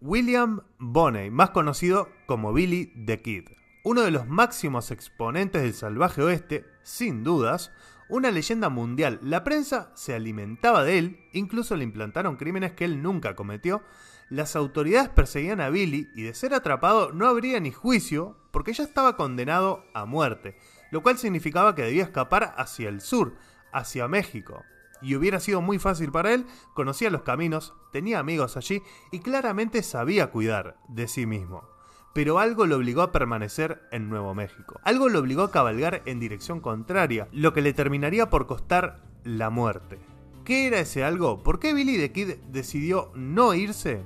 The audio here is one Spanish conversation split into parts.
William Bonney, más conocido como Billy the Kid, uno de los máximos exponentes del salvaje oeste, sin dudas, una leyenda mundial. La prensa se alimentaba de él, incluso le implantaron crímenes que él nunca cometió. Las autoridades perseguían a Billy y de ser atrapado no habría ni juicio porque ya estaba condenado a muerte, lo cual significaba que debía escapar hacia el sur, hacia México. Y hubiera sido muy fácil para él, conocía los caminos, tenía amigos allí y claramente sabía cuidar de sí mismo pero algo lo obligó a permanecer en Nuevo México. Algo lo obligó a cabalgar en dirección contraria, lo que le terminaría por costar la muerte. ¿Qué era ese algo? ¿Por qué Billy the Kid decidió no irse?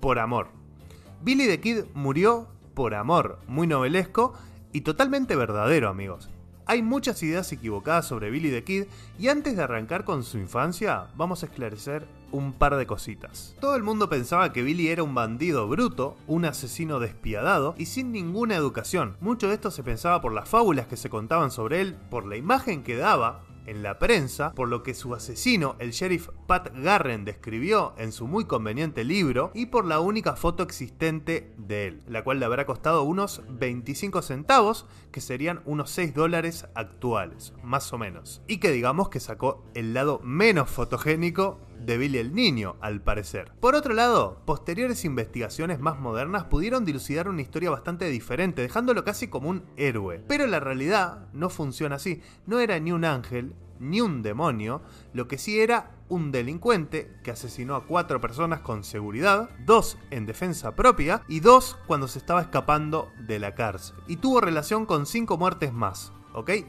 Por amor. Billy the Kid murió por amor, muy novelesco y totalmente verdadero, amigos. Hay muchas ideas equivocadas sobre Billy the Kid y antes de arrancar con su infancia, vamos a esclarecer un par de cositas. Todo el mundo pensaba que Billy era un bandido bruto, un asesino despiadado y sin ninguna educación. Mucho de esto se pensaba por las fábulas que se contaban sobre él, por la imagen que daba en la prensa, por lo que su asesino, el sheriff Pat Garren, describió en su muy conveniente libro, y por la única foto existente de él, la cual le habrá costado unos 25 centavos, que serían unos 6 dólares actuales, más o menos. Y que digamos que sacó el lado menos fotogénico de Billy el Niño, al parecer. Por otro lado, posteriores investigaciones más modernas pudieron dilucidar una historia bastante diferente, dejándolo casi como un héroe. Pero la realidad no funciona así. No era ni un ángel, ni un demonio, lo que sí era un delincuente que asesinó a cuatro personas con seguridad, dos en defensa propia y dos cuando se estaba escapando de la cárcel. Y tuvo relación con cinco muertes más,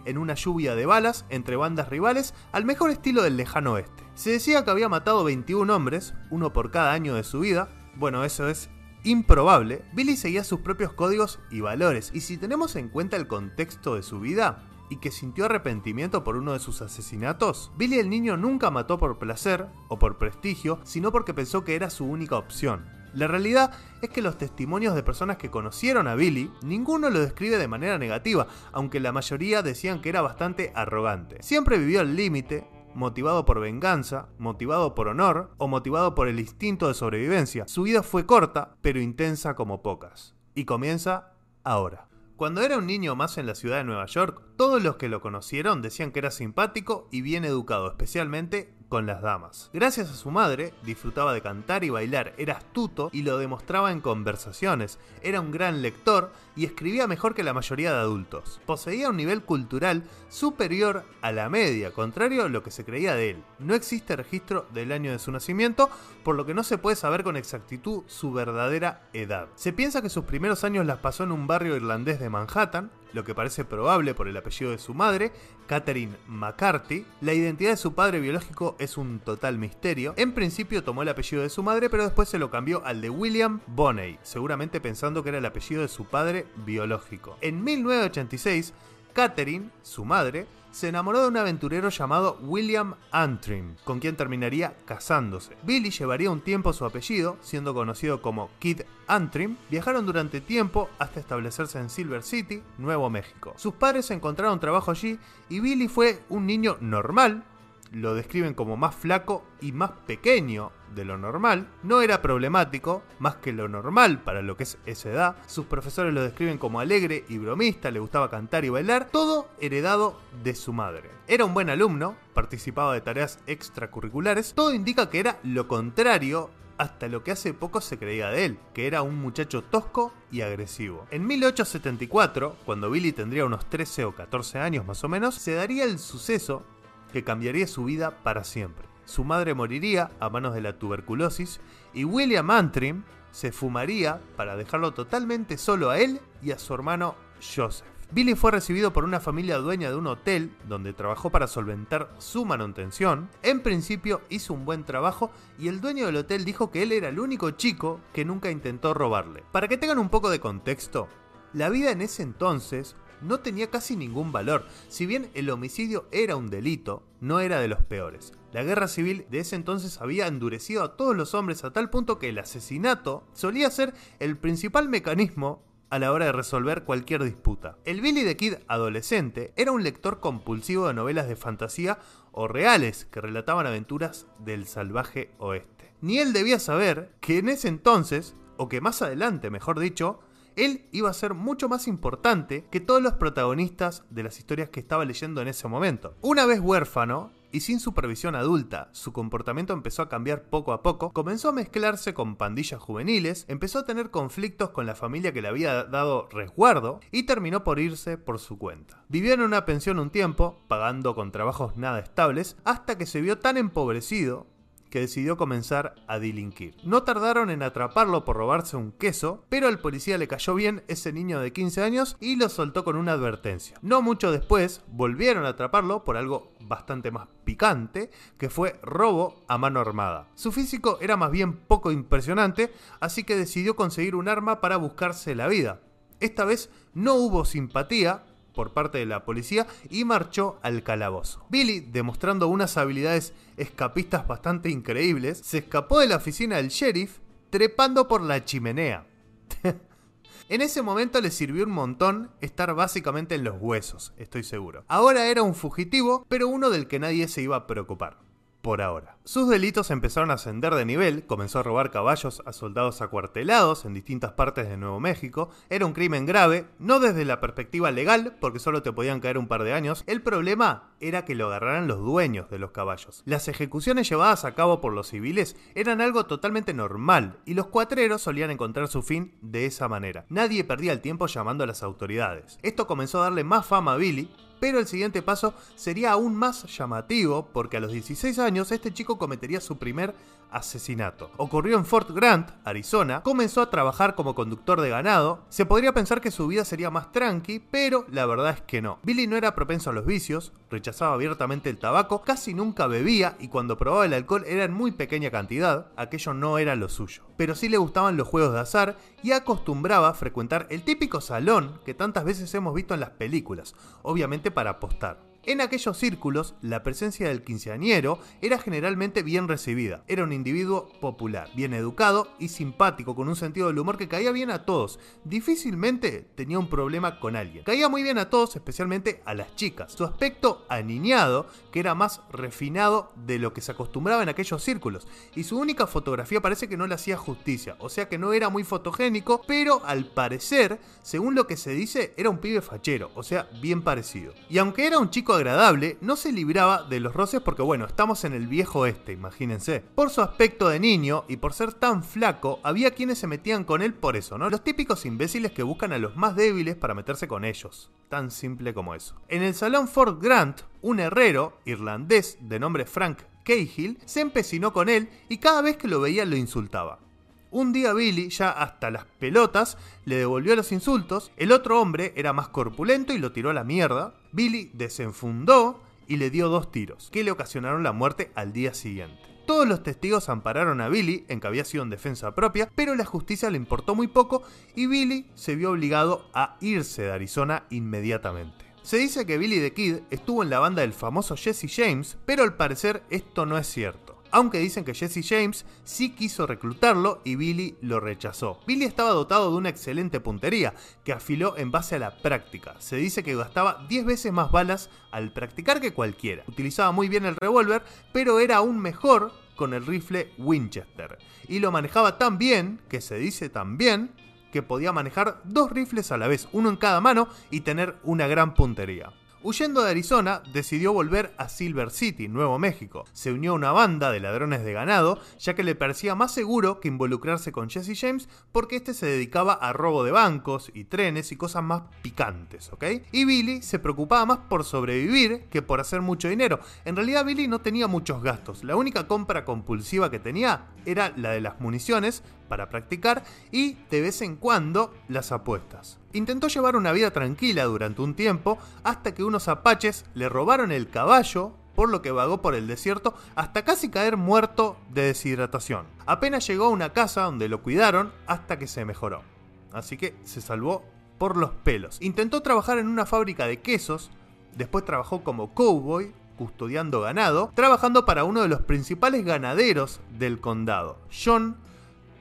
En una lluvia de balas entre bandas rivales al mejor estilo del lejano oeste. Se decía que había matado 21 hombres, uno por cada año de su vida. Bueno, eso es improbable. Billy seguía sus propios códigos y valores, y si tenemos en cuenta el contexto de su vida, y que sintió arrepentimiento por uno de sus asesinatos, Billy el niño nunca mató por placer o por prestigio, sino porque pensó que era su única opción. La realidad es que los testimonios de personas que conocieron a Billy, ninguno lo describe de manera negativa, aunque la mayoría decían que era bastante arrogante. Siempre vivió al límite, motivado por venganza, motivado por honor o motivado por el instinto de sobrevivencia. Su vida fue corta, pero intensa como pocas. Y comienza ahora. Cuando era un niño más en la ciudad de Nueva York, todos los que lo conocieron decían que era simpático y bien educado, especialmente con las damas. Gracias a su madre, disfrutaba de cantar y bailar, era astuto y lo demostraba en conversaciones, era un gran lector y escribía mejor que la mayoría de adultos. Poseía un nivel cultural superior a la media, contrario a lo que se creía de él. No existe registro del año de su nacimiento, por lo que no se puede saber con exactitud su verdadera edad. Se piensa que sus primeros años las pasó en un barrio irlandés de Manhattan, lo que parece probable por el apellido de su madre, Catherine McCarthy. La identidad de su padre biológico es un total misterio. En principio tomó el apellido de su madre, pero después se lo cambió al de William Bonney, seguramente pensando que era el apellido de su padre biológico. En 1986, Catherine, su madre, se enamoró de un aventurero llamado William Antrim, con quien terminaría casándose. Billy llevaría un tiempo su apellido, siendo conocido como Kid Antrim. Viajaron durante tiempo hasta establecerse en Silver City, Nuevo México. Sus padres encontraron trabajo allí y Billy fue un niño normal, lo describen como más flaco y más pequeño de lo normal. No era problemático, más que lo normal para lo que es esa edad. Sus profesores lo describen como alegre y bromista, le gustaba cantar y bailar, todo heredado de su madre. Era un buen alumno, participaba de tareas extracurriculares, todo indica que era lo contrario hasta lo que hace poco se creía de él, que era un muchacho tosco y agresivo. En 1874, cuando Billy tendría unos 13 o 14 años más o menos, se daría el suceso que cambiaría su vida para siempre. Su madre moriría a manos de la tuberculosis y William Antrim se fumaría para dejarlo totalmente solo a él y a su hermano Joseph. Billy fue recibido por una familia dueña de un hotel donde trabajó para solventar su manutención. En principio hizo un buen trabajo y el dueño del hotel dijo que él era el único chico que nunca intentó robarle. Para que tengan un poco de contexto, la vida en ese entonces no tenía casi ningún valor. Si bien el homicidio era un delito, no era de los peores. La guerra civil de ese entonces había endurecido a todos los hombres a tal punto que el asesinato solía ser el principal mecanismo a la hora de resolver cualquier disputa. El Billy the Kid adolescente era un lector compulsivo de novelas de fantasía o reales que relataban aventuras del salvaje oeste. Ni él debía saber que en ese entonces, o que más adelante, mejor dicho, él iba a ser mucho más importante que todos los protagonistas de las historias que estaba leyendo en ese momento. Una vez huérfano, y sin supervisión adulta, su comportamiento empezó a cambiar poco a poco, comenzó a mezclarse con pandillas juveniles, empezó a tener conflictos con la familia que le había dado resguardo y terminó por irse por su cuenta. Vivió en una pensión un tiempo, pagando con trabajos nada estables, hasta que se vio tan empobrecido que decidió comenzar a delinquir. No tardaron en atraparlo por robarse un queso, pero al policía le cayó bien ese niño de 15 años y lo soltó con una advertencia. No mucho después volvieron a atraparlo por algo bastante más picante, que fue robo a mano armada. Su físico era más bien poco impresionante, así que decidió conseguir un arma para buscarse la vida. Esta vez no hubo simpatía, por parte de la policía y marchó al calabozo. Billy, demostrando unas habilidades escapistas bastante increíbles, se escapó de la oficina del sheriff trepando por la chimenea. en ese momento le sirvió un montón estar básicamente en los huesos, estoy seguro. Ahora era un fugitivo, pero uno del que nadie se iba a preocupar por ahora. Sus delitos empezaron a ascender de nivel, comenzó a robar caballos a soldados acuartelados en distintas partes de Nuevo México, era un crimen grave, no desde la perspectiva legal, porque solo te podían caer un par de años, el problema era que lo agarraran los dueños de los caballos. Las ejecuciones llevadas a cabo por los civiles eran algo totalmente normal, y los cuatreros solían encontrar su fin de esa manera. Nadie perdía el tiempo llamando a las autoridades. Esto comenzó a darle más fama a Billy, pero el siguiente paso sería aún más llamativo porque a los 16 años este chico cometería su primer asesinato. Ocurrió en Fort Grant, Arizona, comenzó a trabajar como conductor de ganado, se podría pensar que su vida sería más tranqui, pero la verdad es que no. Billy no era propenso a los vicios, rechazaba abiertamente el tabaco, casi nunca bebía y cuando probaba el alcohol era en muy pequeña cantidad, aquello no era lo suyo. Pero sí le gustaban los juegos de azar y acostumbraba a frecuentar el típico salón que tantas veces hemos visto en las películas, obviamente para apostar. En aquellos círculos, la presencia del quinceañero era generalmente bien recibida. Era un individuo popular, bien educado y simpático, con un sentido del humor que caía bien a todos. Difícilmente tenía un problema con alguien. Caía muy bien a todos, especialmente a las chicas. Su aspecto aniñado, que era más refinado de lo que se acostumbraba en aquellos círculos. Y su única fotografía parece que no le hacía justicia, o sea que no era muy fotogénico, pero al parecer, según lo que se dice, era un pibe fachero, o sea, bien parecido. Y aunque era un chico agradable, no se libraba de los roces porque bueno, estamos en el viejo este, imagínense. Por su aspecto de niño y por ser tan flaco, había quienes se metían con él por eso, ¿no? Los típicos imbéciles que buscan a los más débiles para meterse con ellos. Tan simple como eso. En el salón Fort Grant, un herrero irlandés de nombre Frank Cahill se empecinó con él y cada vez que lo veía lo insultaba. Un día Billy, ya hasta las pelotas, le devolvió los insultos, el otro hombre era más corpulento y lo tiró a la mierda, Billy desenfundó y le dio dos tiros, que le ocasionaron la muerte al día siguiente. Todos los testigos ampararon a Billy en que había sido en defensa propia, pero la justicia le importó muy poco y Billy se vio obligado a irse de Arizona inmediatamente. Se dice que Billy the Kid estuvo en la banda del famoso Jesse James, pero al parecer esto no es cierto aunque dicen que Jesse James sí quiso reclutarlo y Billy lo rechazó. Billy estaba dotado de una excelente puntería, que afiló en base a la práctica. Se dice que gastaba 10 veces más balas al practicar que cualquiera. Utilizaba muy bien el revólver, pero era aún mejor con el rifle Winchester. Y lo manejaba tan bien, que se dice tan bien, que podía manejar dos rifles a la vez, uno en cada mano, y tener una gran puntería. Huyendo de Arizona, decidió volver a Silver City, Nuevo México. Se unió a una banda de ladrones de ganado, ya que le parecía más seguro que involucrarse con Jesse James porque este se dedicaba a robo de bancos y trenes y cosas más picantes, ¿ok? Y Billy se preocupaba más por sobrevivir que por hacer mucho dinero. En realidad Billy no tenía muchos gastos, la única compra compulsiva que tenía era la de las municiones para practicar y de vez en cuando las apuestas. Intentó llevar una vida tranquila durante un tiempo hasta que unos apaches le robaron el caballo por lo que vagó por el desierto hasta casi caer muerto de deshidratación. Apenas llegó a una casa donde lo cuidaron hasta que se mejoró. Así que se salvó por los pelos. Intentó trabajar en una fábrica de quesos, después trabajó como cowboy, custodiando ganado, trabajando para uno de los principales ganaderos del condado, John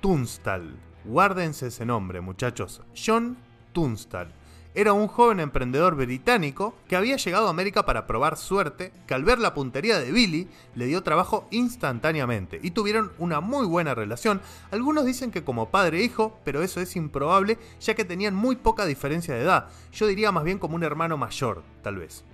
Tunstall. Guárdense ese nombre, muchachos. John Tunstall. Era un joven emprendedor británico que había llegado a América para probar suerte, que al ver la puntería de Billy le dio trabajo instantáneamente y tuvieron una muy buena relación. Algunos dicen que como padre e hijo, pero eso es improbable ya que tenían muy poca diferencia de edad. Yo diría más bien como un hermano mayor, tal vez.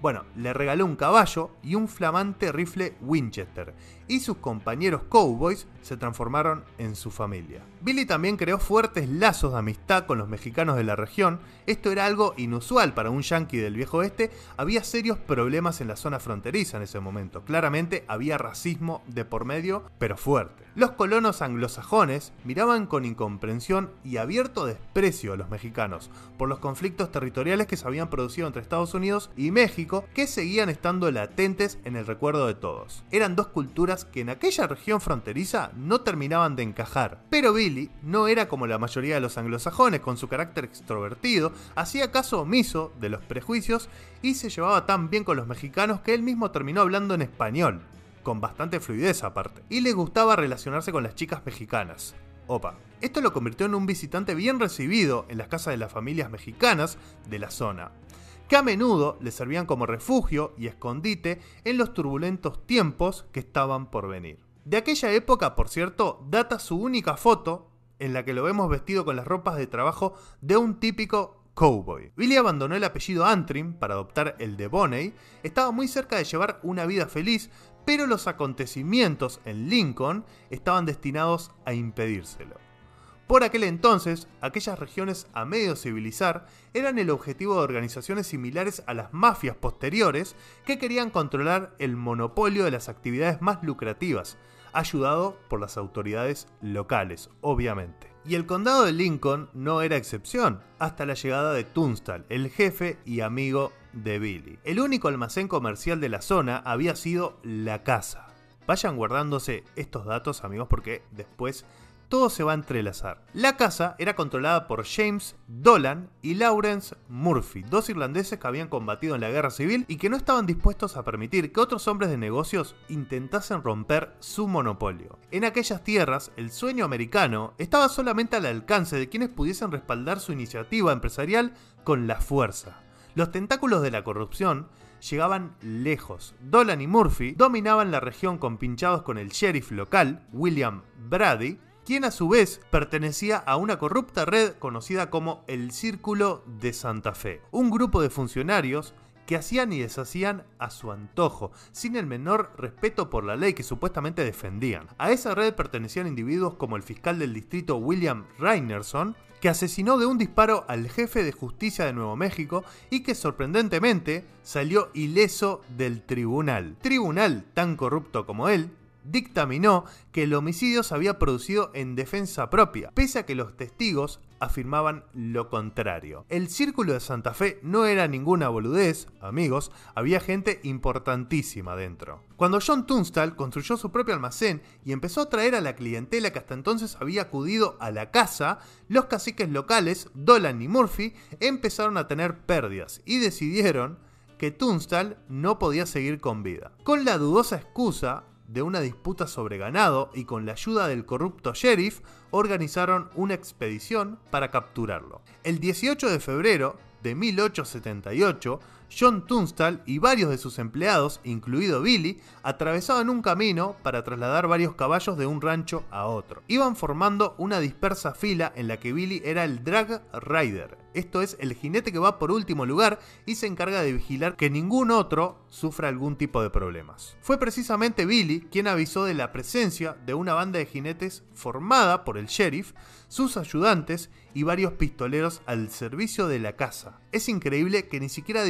Bueno, le regaló un caballo y un flamante rifle Winchester, y sus compañeros cowboys se transformaron en su familia. Billy también creó fuertes lazos de amistad con los mexicanos de la región, esto era algo inusual para un yankee del viejo oeste, había serios problemas en la zona fronteriza en ese momento, claramente había racismo de por medio, pero fuerte. Los colonos anglosajones miraban con incomprensión y abierto desprecio a los mexicanos por los conflictos territoriales que se habían producido entre Estados Unidos y México que seguían estando latentes en el recuerdo de todos. Eran dos culturas que en aquella región fronteriza no terminaban de encajar, pero Billy no era como la mayoría de los anglosajones con su carácter extrovertido, hacía caso omiso de los prejuicios y se llevaba tan bien con los mexicanos que él mismo terminó hablando en español con bastante fluidez aparte, y le gustaba relacionarse con las chicas mexicanas. Opa. Esto lo convirtió en un visitante bien recibido en las casas de las familias mexicanas de la zona, que a menudo le servían como refugio y escondite en los turbulentos tiempos que estaban por venir. De aquella época, por cierto, data su única foto en la que lo vemos vestido con las ropas de trabajo de un típico cowboy. Billy abandonó el apellido Antrim para adoptar el de Bonney, estaba muy cerca de llevar una vida feliz, pero los acontecimientos en Lincoln estaban destinados a impedírselo. Por aquel entonces, aquellas regiones a medio civilizar eran el objetivo de organizaciones similares a las mafias posteriores que querían controlar el monopolio de las actividades más lucrativas, ayudado por las autoridades locales, obviamente. Y el condado de Lincoln no era excepción, hasta la llegada de Tunstall, el jefe y amigo de Billy. El único almacén comercial de la zona había sido la casa. Vayan guardándose estos datos amigos porque después todo se va a entrelazar. La casa era controlada por James Dolan y Lawrence Murphy, dos irlandeses que habían combatido en la guerra civil y que no estaban dispuestos a permitir que otros hombres de negocios intentasen romper su monopolio. En aquellas tierras, el sueño americano estaba solamente al alcance de quienes pudiesen respaldar su iniciativa empresarial con la fuerza. Los tentáculos de la corrupción llegaban lejos. Dolan y Murphy dominaban la región compinchados con el sheriff local, William Brady, quien a su vez pertenecía a una corrupta red conocida como el Círculo de Santa Fe, un grupo de funcionarios que hacían y deshacían a su antojo, sin el menor respeto por la ley que supuestamente defendían. A esa red pertenecían individuos como el fiscal del distrito William Reinerson, que asesinó de un disparo al jefe de justicia de Nuevo México y que sorprendentemente salió ileso del tribunal. Tribunal tan corrupto como él, dictaminó que el homicidio se había producido en defensa propia, pese a que los testigos afirmaban lo contrario. El Círculo de Santa Fe no era ninguna boludez, amigos, había gente importantísima dentro. Cuando John Tunstall construyó su propio almacén y empezó a traer a la clientela que hasta entonces había acudido a la casa, los caciques locales, Dolan y Murphy, empezaron a tener pérdidas y decidieron que Tunstall no podía seguir con vida. Con la dudosa excusa de una disputa sobre ganado y con la ayuda del corrupto sheriff organizaron una expedición para capturarlo. El 18 de febrero de 1878, John Tunstall y varios de sus empleados, incluido Billy, atravesaban un camino para trasladar varios caballos de un rancho a otro. Iban formando una dispersa fila en la que Billy era el drag rider, esto es el jinete que va por último lugar y se encarga de vigilar que ningún otro sufra algún tipo de problemas. Fue precisamente Billy quien avisó de la presencia de una banda de jinetes formada por el sheriff, sus ayudantes y varios pistoleros al servicio de la casa. Es increíble que ni siquiera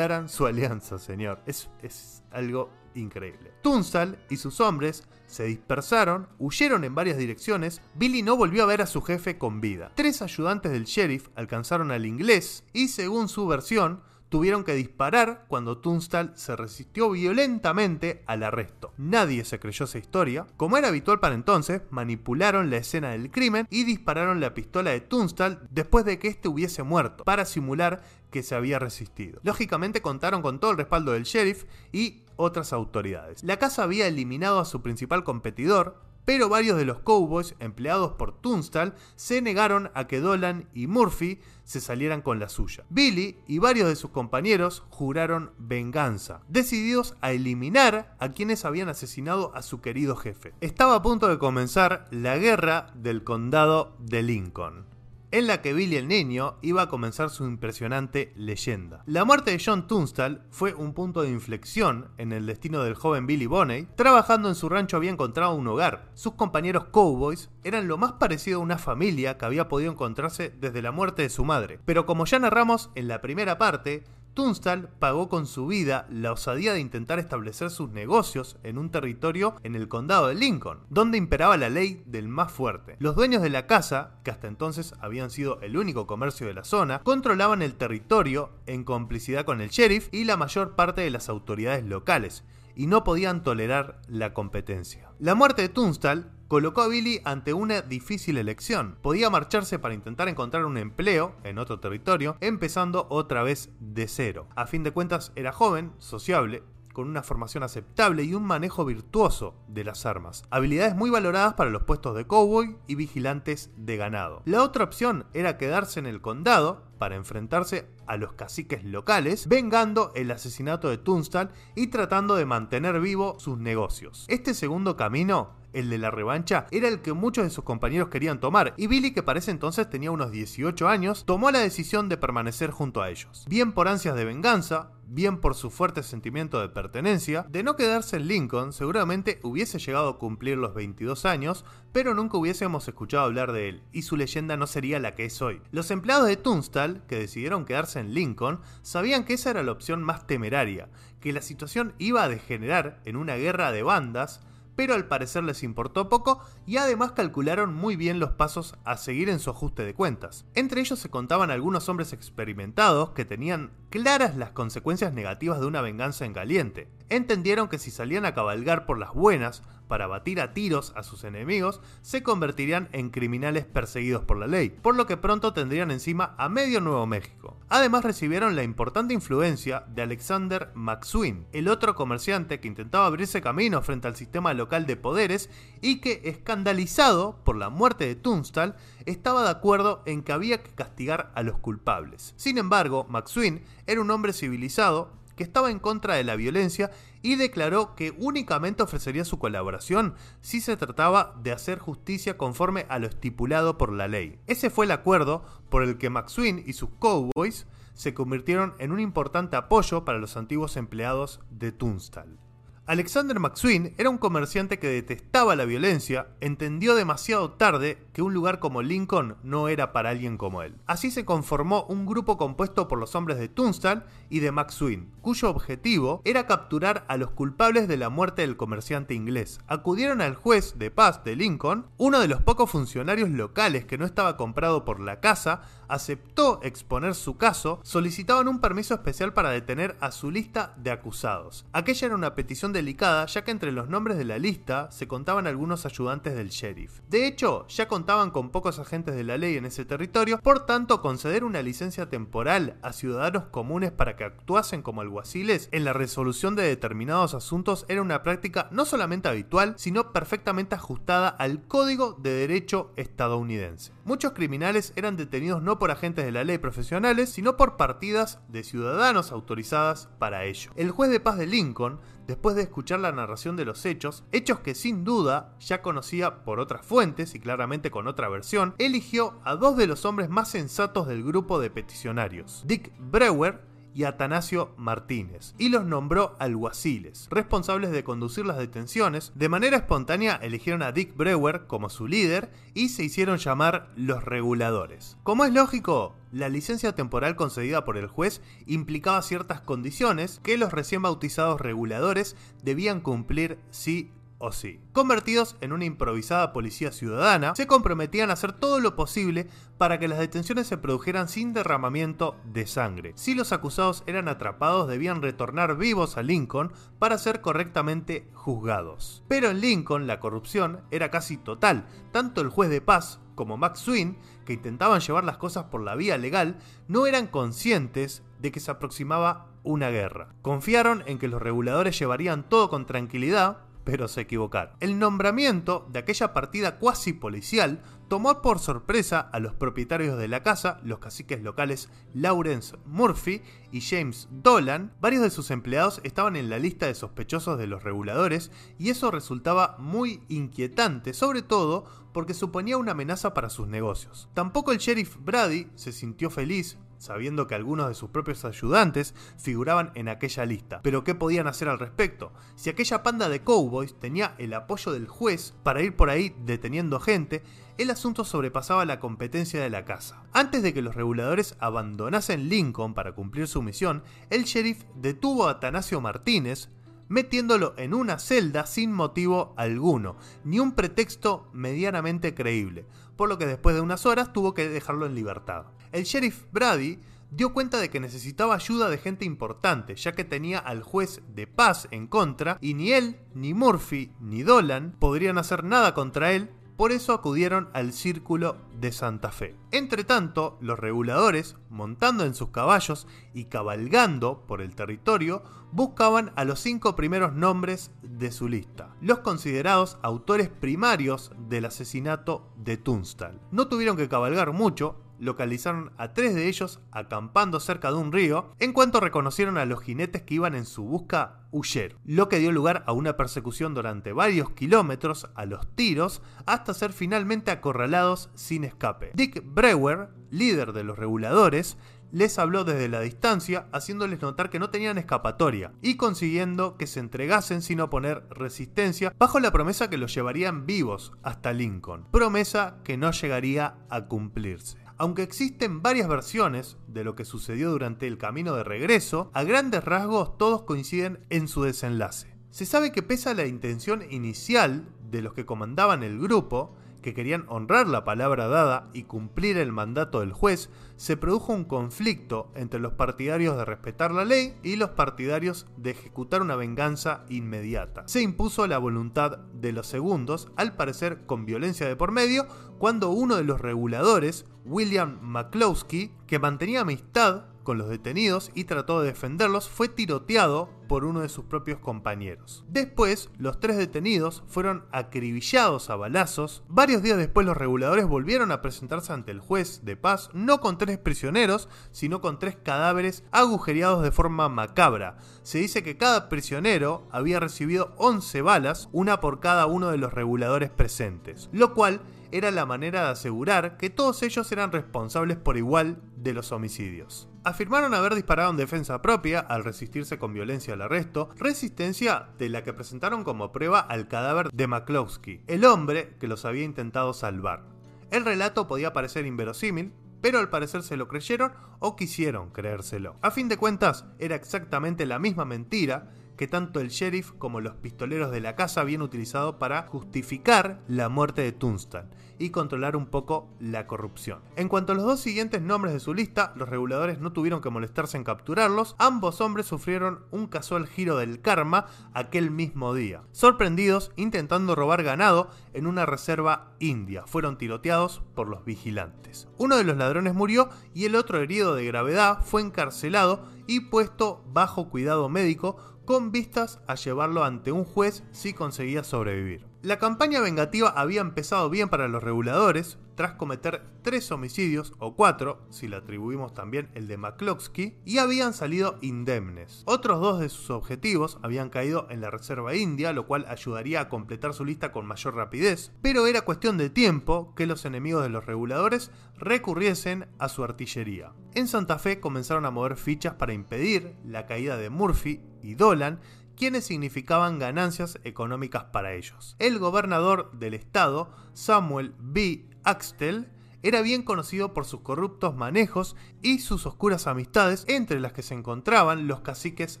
su alianza, señor. Es, es algo increíble. Tunstall y sus hombres se dispersaron, huyeron en varias direcciones, Billy no volvió a ver a su jefe con vida. Tres ayudantes del sheriff alcanzaron al inglés y, según su versión, tuvieron que disparar cuando Tunstall se resistió violentamente al arresto. Nadie se creyó esa historia. Como era habitual para entonces, manipularon la escena del crimen y dispararon la pistola de Tunstall después de que éste hubiese muerto, para simular que se había resistido. Lógicamente contaron con todo el respaldo del sheriff y otras autoridades. La casa había eliminado a su principal competidor, pero varios de los cowboys empleados por Tunstall se negaron a que Dolan y Murphy se salieran con la suya. Billy y varios de sus compañeros juraron venganza, decididos a eliminar a quienes habían asesinado a su querido jefe. Estaba a punto de comenzar la guerra del condado de Lincoln en la que Billy el niño iba a comenzar su impresionante leyenda. La muerte de John Tunstall fue un punto de inflexión en el destino del joven Billy Bonney. Trabajando en su rancho había encontrado un hogar. Sus compañeros cowboys eran lo más parecido a una familia que había podido encontrarse desde la muerte de su madre. Pero como ya narramos en la primera parte, Tunstall pagó con su vida la osadía de intentar establecer sus negocios en un territorio en el condado de Lincoln, donde imperaba la ley del más fuerte. Los dueños de la casa, que hasta entonces habían sido el único comercio de la zona, controlaban el territorio en complicidad con el sheriff y la mayor parte de las autoridades locales, y no podían tolerar la competencia. La muerte de Tunstall colocó a Billy ante una difícil elección. Podía marcharse para intentar encontrar un empleo en otro territorio, empezando otra vez de cero. A fin de cuentas era joven, sociable, con una formación aceptable y un manejo virtuoso de las armas, habilidades muy valoradas para los puestos de cowboy y vigilantes de ganado. La otra opción era quedarse en el condado para enfrentarse a los caciques locales, vengando el asesinato de Tunstall y tratando de mantener vivo sus negocios. Este segundo camino el de la revancha, era el que muchos de sus compañeros querían tomar, y Billy, que para ese entonces tenía unos 18 años, tomó la decisión de permanecer junto a ellos. Bien por ansias de venganza, bien por su fuerte sentimiento de pertenencia, de no quedarse en Lincoln, seguramente hubiese llegado a cumplir los 22 años, pero nunca hubiésemos escuchado hablar de él, y su leyenda no sería la que es hoy. Los empleados de Tunstall, que decidieron quedarse en Lincoln, sabían que esa era la opción más temeraria, que la situación iba a degenerar en una guerra de bandas, pero al parecer les importó poco y además calcularon muy bien los pasos a seguir en su ajuste de cuentas. Entre ellos se contaban algunos hombres experimentados que tenían claras las consecuencias negativas de una venganza en caliente. Entendieron que si salían a cabalgar por las buenas para batir a tiros a sus enemigos, se convertirían en criminales perseguidos por la ley, por lo que pronto tendrían encima a medio Nuevo México. Además recibieron la importante influencia de Alexander McSween, el otro comerciante que intentaba abrirse camino frente al sistema local de poderes y que, escandalizado por la muerte de Tunstall, estaba de acuerdo en que había que castigar a los culpables. Sin embargo, McSween era un hombre civilizado que estaba en contra de la violencia y declaró que únicamente ofrecería su colaboración si se trataba de hacer justicia conforme a lo estipulado por la ley. Ese fue el acuerdo por el que McSween y sus cowboys se convirtieron en un importante apoyo para los antiguos empleados de Tunstall. Alexander McSween era un comerciante que detestaba la violencia, entendió demasiado tarde que un lugar como Lincoln no era para alguien como él. Así se conformó un grupo compuesto por los hombres de Tunstall y de McSween, cuyo objetivo era capturar a los culpables de la muerte del comerciante inglés. Acudieron al juez de paz de Lincoln, uno de los pocos funcionarios locales que no estaba comprado por la casa, aceptó exponer su caso, solicitaban un permiso especial para detener a su lista de acusados. Aquella era una petición delicada ya que entre los nombres de la lista se contaban algunos ayudantes del sheriff. De hecho, ya contaban con pocos agentes de la ley en ese territorio, por tanto conceder una licencia temporal a ciudadanos comunes para que actuasen como alguaciles en la resolución de determinados asuntos era una práctica no solamente habitual, sino perfectamente ajustada al Código de Derecho estadounidense. Muchos criminales eran detenidos no por agentes de la ley profesionales, sino por partidas de ciudadanos autorizadas para ello. El juez de paz de Lincoln, después de escuchar la narración de los hechos, hechos que sin duda ya conocía por otras fuentes y claramente con otra versión, eligió a dos de los hombres más sensatos del grupo de peticionarios, Dick Brewer, y Atanasio Martínez, y los nombró alguaciles, responsables de conducir las detenciones. De manera espontánea eligieron a Dick Brewer como su líder y se hicieron llamar los reguladores. Como es lógico, la licencia temporal concedida por el juez implicaba ciertas condiciones que los recién bautizados reguladores debían cumplir sí o sí. Convertidos en una improvisada policía ciudadana, se comprometían a hacer todo lo posible para que las detenciones se produjeran sin derramamiento de sangre. Si los acusados eran atrapados, debían retornar vivos a Lincoln para ser correctamente juzgados. Pero en Lincoln la corrupción era casi total. Tanto el juez de paz como Max Swin, que intentaban llevar las cosas por la vía legal, no eran conscientes de que se aproximaba una guerra. Confiaron en que los reguladores llevarían todo con tranquilidad, pero se equivocaron. El nombramiento de aquella partida cuasi policial tomó por sorpresa a los propietarios de la casa, los caciques locales Lawrence Murphy y James Dolan. Varios de sus empleados estaban en la lista de sospechosos de los reguladores y eso resultaba muy inquietante, sobre todo porque suponía una amenaza para sus negocios. Tampoco el sheriff Brady se sintió feliz sabiendo que algunos de sus propios ayudantes figuraban en aquella lista. Pero ¿qué podían hacer al respecto? Si aquella panda de cowboys tenía el apoyo del juez para ir por ahí deteniendo gente, el asunto sobrepasaba la competencia de la casa. Antes de que los reguladores abandonasen Lincoln para cumplir su misión, el sheriff detuvo a Atanasio Martínez, metiéndolo en una celda sin motivo alguno, ni un pretexto medianamente creíble, por lo que después de unas horas tuvo que dejarlo en libertad el sheriff Brady dio cuenta de que necesitaba ayuda de gente importante, ya que tenía al juez de paz en contra y ni él, ni Murphy, ni Dolan podrían hacer nada contra él, por eso acudieron al Círculo de Santa Fe. Entre tanto, los reguladores, montando en sus caballos y cabalgando por el territorio, buscaban a los cinco primeros nombres de su lista, los considerados autores primarios del asesinato de Tunstall. No tuvieron que cabalgar mucho, localizaron a tres de ellos acampando cerca de un río, en cuanto reconocieron a los jinetes que iban en su busca huyeron, lo que dio lugar a una persecución durante varios kilómetros a los tiros hasta ser finalmente acorralados sin escape. Dick Brewer, líder de los reguladores, les habló desde la distancia, haciéndoles notar que no tenían escapatoria y consiguiendo que se entregasen sin oponer resistencia, bajo la promesa que los llevarían vivos hasta Lincoln, promesa que no llegaría a cumplirse. Aunque existen varias versiones de lo que sucedió durante el camino de regreso, a grandes rasgos todos coinciden en su desenlace. Se sabe que pese a la intención inicial de los que comandaban el grupo, que querían honrar la palabra dada y cumplir el mandato del juez, se produjo un conflicto entre los partidarios de respetar la ley y los partidarios de ejecutar una venganza inmediata. Se impuso la voluntad de los segundos, al parecer con violencia de por medio, cuando uno de los reguladores, William McCloskey, que mantenía amistad con los detenidos y trató de defenderlos, fue tiroteado por uno de sus propios compañeros. Después, los tres detenidos fueron acribillados a balazos. Varios días después, los reguladores volvieron a presentarse ante el juez de paz, no con tres prisioneros, sino con tres cadáveres agujereados de forma macabra. Se dice que cada prisionero había recibido 11 balas, una por cada uno de los reguladores presentes, lo cual era la manera de asegurar que todos ellos eran responsables por igual de los homicidios afirmaron haber disparado en defensa propia al resistirse con violencia al arresto, resistencia de la que presentaron como prueba al cadáver de McCloskey, el hombre que los había intentado salvar. El relato podía parecer inverosímil, pero al parecer se lo creyeron o quisieron creérselo. A fin de cuentas, era exactamente la misma mentira que tanto el sheriff como los pistoleros de la casa habían utilizado para justificar la muerte de Tunstall y controlar un poco la corrupción. En cuanto a los dos siguientes nombres de su lista, los reguladores no tuvieron que molestarse en capturarlos, ambos hombres sufrieron un casual giro del karma aquel mismo día. Sorprendidos intentando robar ganado en una reserva india, fueron tiroteados por los vigilantes. Uno de los ladrones murió y el otro herido de gravedad fue encarcelado y puesto bajo cuidado médico con vistas a llevarlo ante un juez si conseguía sobrevivir. La campaña vengativa había empezado bien para los reguladores, tras cometer tres homicidios, o cuatro, si le atribuimos también el de McCloskey, y habían salido indemnes. Otros dos de sus objetivos habían caído en la Reserva India, lo cual ayudaría a completar su lista con mayor rapidez, pero era cuestión de tiempo que los enemigos de los reguladores recurriesen a su artillería. En Santa Fe comenzaron a mover fichas para impedir la caída de Murphy y Dolan, quienes significaban ganancias económicas para ellos. El gobernador del estado, Samuel B. Axtell, era bien conocido por sus corruptos manejos y sus oscuras amistades, entre las que se encontraban los caciques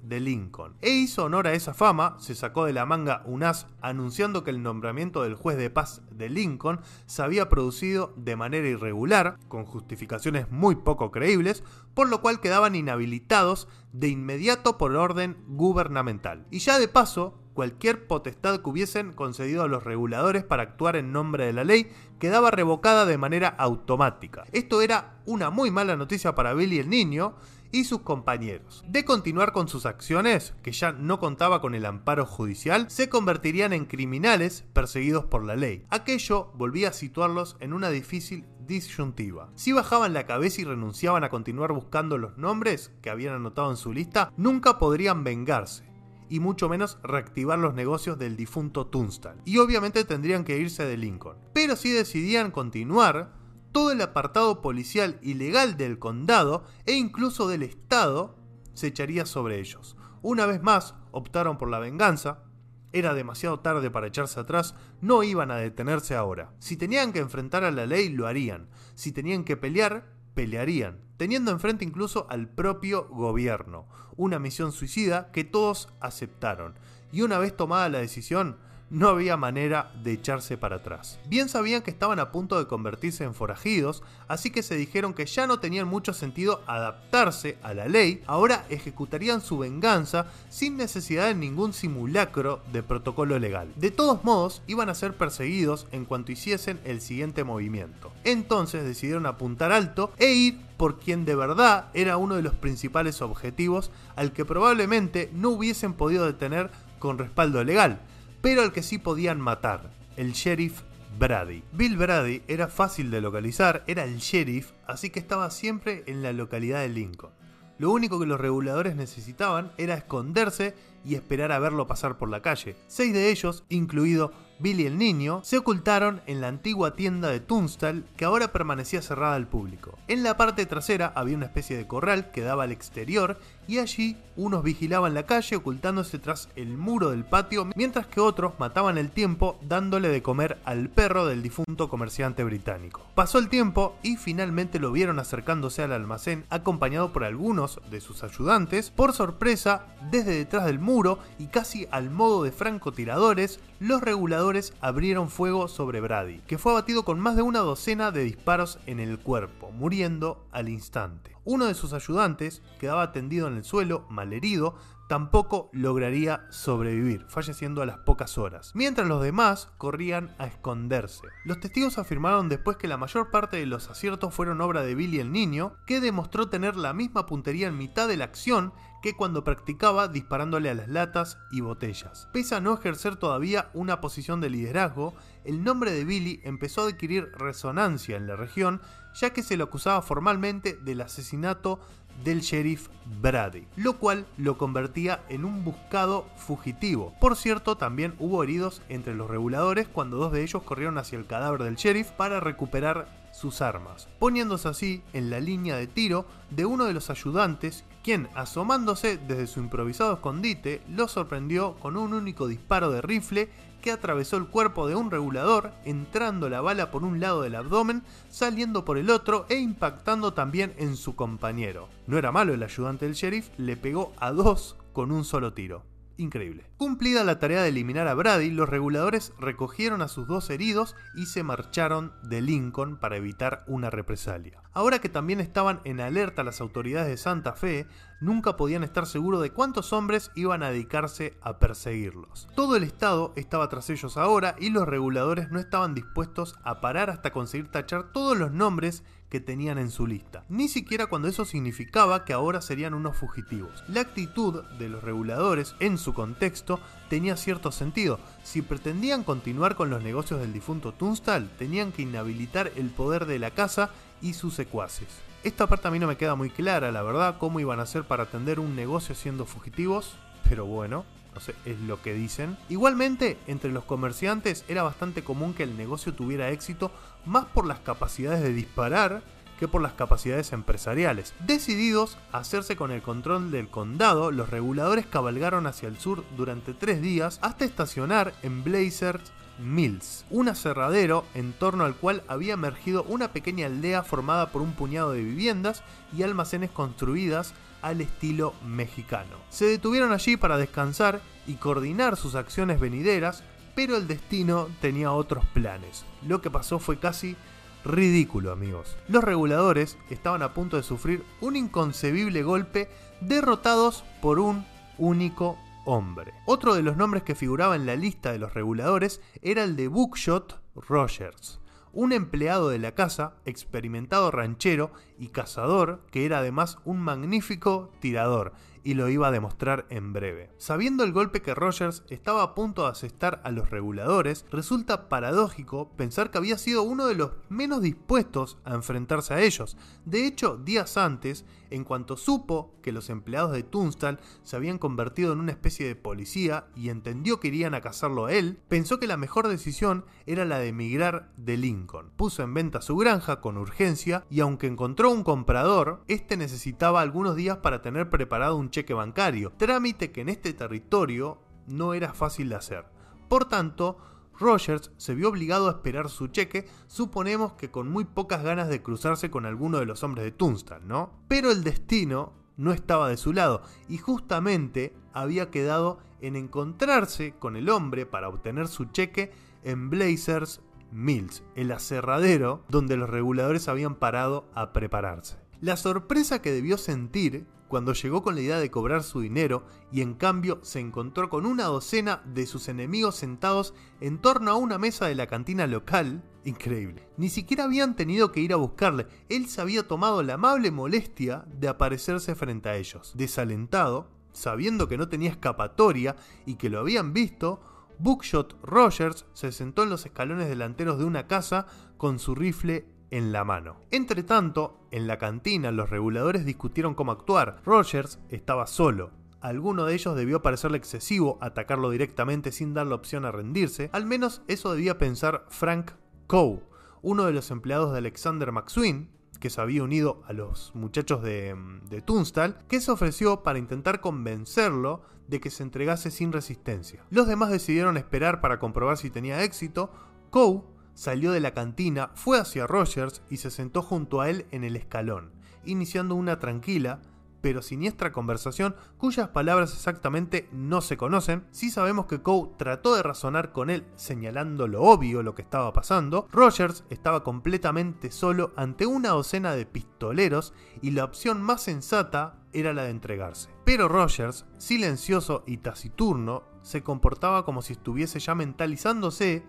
de Lincoln. E hizo honor a esa fama, se sacó de la manga un as anunciando que el nombramiento del juez de paz de Lincoln se había producido de manera irregular, con justificaciones muy poco creíbles, por lo cual quedaban inhabilitados de inmediato por orden gubernamental. Y ya de paso, cualquier potestad que hubiesen concedido a los reguladores para actuar en nombre de la ley quedaba revocada de manera automática. Esto era una muy mala noticia para Billy el niño y sus compañeros. De continuar con sus acciones, que ya no contaba con el amparo judicial, se convertirían en criminales perseguidos por la ley. Aquello volvía a situarlos en una difícil disyuntiva. Si bajaban la cabeza y renunciaban a continuar buscando los nombres que habían anotado en su lista, nunca podrían vengarse y mucho menos reactivar los negocios del difunto Tunstall. Y obviamente tendrían que irse de Lincoln. Pero si decidían continuar, todo el apartado policial y legal del condado e incluso del estado se echaría sobre ellos. Una vez más optaron por la venganza, era demasiado tarde para echarse atrás, no iban a detenerse ahora. Si tenían que enfrentar a la ley, lo harían. Si tenían que pelear, pelearían, teniendo enfrente incluso al propio gobierno. Una misión suicida que todos aceptaron. Y una vez tomada la decisión, no había manera de echarse para atrás. Bien sabían que estaban a punto de convertirse en forajidos, así que se dijeron que ya no tenían mucho sentido adaptarse a la ley, ahora ejecutarían su venganza sin necesidad de ningún simulacro de protocolo legal. De todos modos, iban a ser perseguidos en cuanto hiciesen el siguiente movimiento. Entonces decidieron apuntar alto e ir por quien de verdad era uno de los principales objetivos al que probablemente no hubiesen podido detener con respaldo legal, pero al que sí podían matar, el sheriff Brady. Bill Brady era fácil de localizar, era el sheriff, así que estaba siempre en la localidad de Lincoln. Lo único que los reguladores necesitaban era esconderse y esperar a verlo pasar por la calle. Seis de ellos, incluido Billy el niño, se ocultaron en la antigua tienda de Tunstall que ahora permanecía cerrada al público. En la parte trasera había una especie de corral que daba al exterior y allí unos vigilaban la calle ocultándose tras el muro del patio mientras que otros mataban el tiempo dándole de comer al perro del difunto comerciante británico. Pasó el tiempo y finalmente lo vieron acercándose al almacén acompañado por algunos de sus ayudantes. Por sorpresa, desde detrás del muro y casi al modo de francotiradores, los reguladores abrieron fuego sobre Brady, que fue abatido con más de una docena de disparos en el cuerpo, muriendo al instante. Uno de sus ayudantes quedaba tendido en el suelo, malherido, tampoco lograría sobrevivir, falleciendo a las pocas horas, mientras los demás corrían a esconderse. Los testigos afirmaron después que la mayor parte de los aciertos fueron obra de Billy el niño, que demostró tener la misma puntería en mitad de la acción que cuando practicaba disparándole a las latas y botellas. Pese a no ejercer todavía una posición de liderazgo, el nombre de Billy empezó a adquirir resonancia en la región, ya que se lo acusaba formalmente del asesinato del sheriff Brady, lo cual lo convertía en un buscado fugitivo. Por cierto, también hubo heridos entre los reguladores cuando dos de ellos corrieron hacia el cadáver del sheriff para recuperar sus armas, poniéndose así en la línea de tiro de uno de los ayudantes, quien, asomándose desde su improvisado escondite, lo sorprendió con un único disparo de rifle que atravesó el cuerpo de un regulador, entrando la bala por un lado del abdomen, saliendo por el otro e impactando también en su compañero. No era malo el ayudante del sheriff, le pegó a dos con un solo tiro. Increíble. Cumplida la tarea de eliminar a Brady, los reguladores recogieron a sus dos heridos y se marcharon de Lincoln para evitar una represalia. Ahora que también estaban en alerta las autoridades de Santa Fe, nunca podían estar seguros de cuántos hombres iban a dedicarse a perseguirlos. Todo el Estado estaba tras ellos ahora y los reguladores no estaban dispuestos a parar hasta conseguir tachar todos los nombres que tenían en su lista, ni siquiera cuando eso significaba que ahora serían unos fugitivos. La actitud de los reguladores en su contexto tenía cierto sentido. Si pretendían continuar con los negocios del difunto Tunstall, tenían que inhabilitar el poder de la casa y sus secuaces. Esta parte a mí no me queda muy clara, la verdad, cómo iban a hacer para atender un negocio siendo fugitivos, pero bueno, no sé, es lo que dicen. Igualmente, entre los comerciantes era bastante común que el negocio tuviera éxito más por las capacidades de disparar que por las capacidades empresariales. Decididos a hacerse con el control del condado, los reguladores cabalgaron hacia el sur durante tres días hasta estacionar en Blazers Mills, un aserradero en torno al cual había emergido una pequeña aldea formada por un puñado de viviendas y almacenes construidas al estilo mexicano. Se detuvieron allí para descansar y coordinar sus acciones venideras, pero el destino tenía otros planes. Lo que pasó fue casi ridículo, amigos. Los reguladores estaban a punto de sufrir un inconcebible golpe derrotados por un único hombre. Otro de los nombres que figuraba en la lista de los reguladores era el de Bookshot Rogers, un empleado de la casa, experimentado ranchero y cazador, que era además un magnífico tirador y lo iba a demostrar en breve. Sabiendo el golpe que Rogers estaba a punto de asestar a los reguladores, resulta paradójico pensar que había sido uno de los menos dispuestos a enfrentarse a ellos. De hecho, días antes, en cuanto supo que los empleados de Tunstall se habían convertido en una especie de policía y entendió que irían a cazarlo a él, pensó que la mejor decisión era la de emigrar de Lincoln. Puso en venta su granja con urgencia y aunque encontró un comprador, este necesitaba algunos días para tener preparado un cheque bancario, trámite que en este territorio no era fácil de hacer. Por tanto, Rogers se vio obligado a esperar su cheque, suponemos que con muy pocas ganas de cruzarse con alguno de los hombres de Tunstall, ¿no? Pero el destino no estaba de su lado y justamente había quedado en encontrarse con el hombre para obtener su cheque en Blazers Mills, el aserradero donde los reguladores habían parado a prepararse. La sorpresa que debió sentir cuando llegó con la idea de cobrar su dinero y en cambio se encontró con una docena de sus enemigos sentados en torno a una mesa de la cantina local, increíble. Ni siquiera habían tenido que ir a buscarle, él se había tomado la amable molestia de aparecerse frente a ellos. Desalentado, sabiendo que no tenía escapatoria y que lo habían visto, Bookshot Rogers se sentó en los escalones delanteros de una casa con su rifle en la mano. Entre tanto, en la cantina los reguladores discutieron cómo actuar. Rogers estaba solo. alguno de ellos debió parecerle excesivo atacarlo directamente sin dar la opción a rendirse. Al menos eso debía pensar Frank Coe, uno de los empleados de Alexander McSween, que se había unido a los muchachos de, de Tunstall, que se ofreció para intentar convencerlo de que se entregase sin resistencia. Los demás decidieron esperar para comprobar si tenía éxito. Coe salió de la cantina, fue hacia Rogers y se sentó junto a él en el escalón, iniciando una tranquila pero siniestra conversación cuyas palabras exactamente no se conocen. Si sabemos que Coe trató de razonar con él señalando lo obvio lo que estaba pasando. Rogers estaba completamente solo ante una docena de pistoleros y la opción más sensata era la de entregarse. Pero Rogers, silencioso y taciturno, se comportaba como si estuviese ya mentalizándose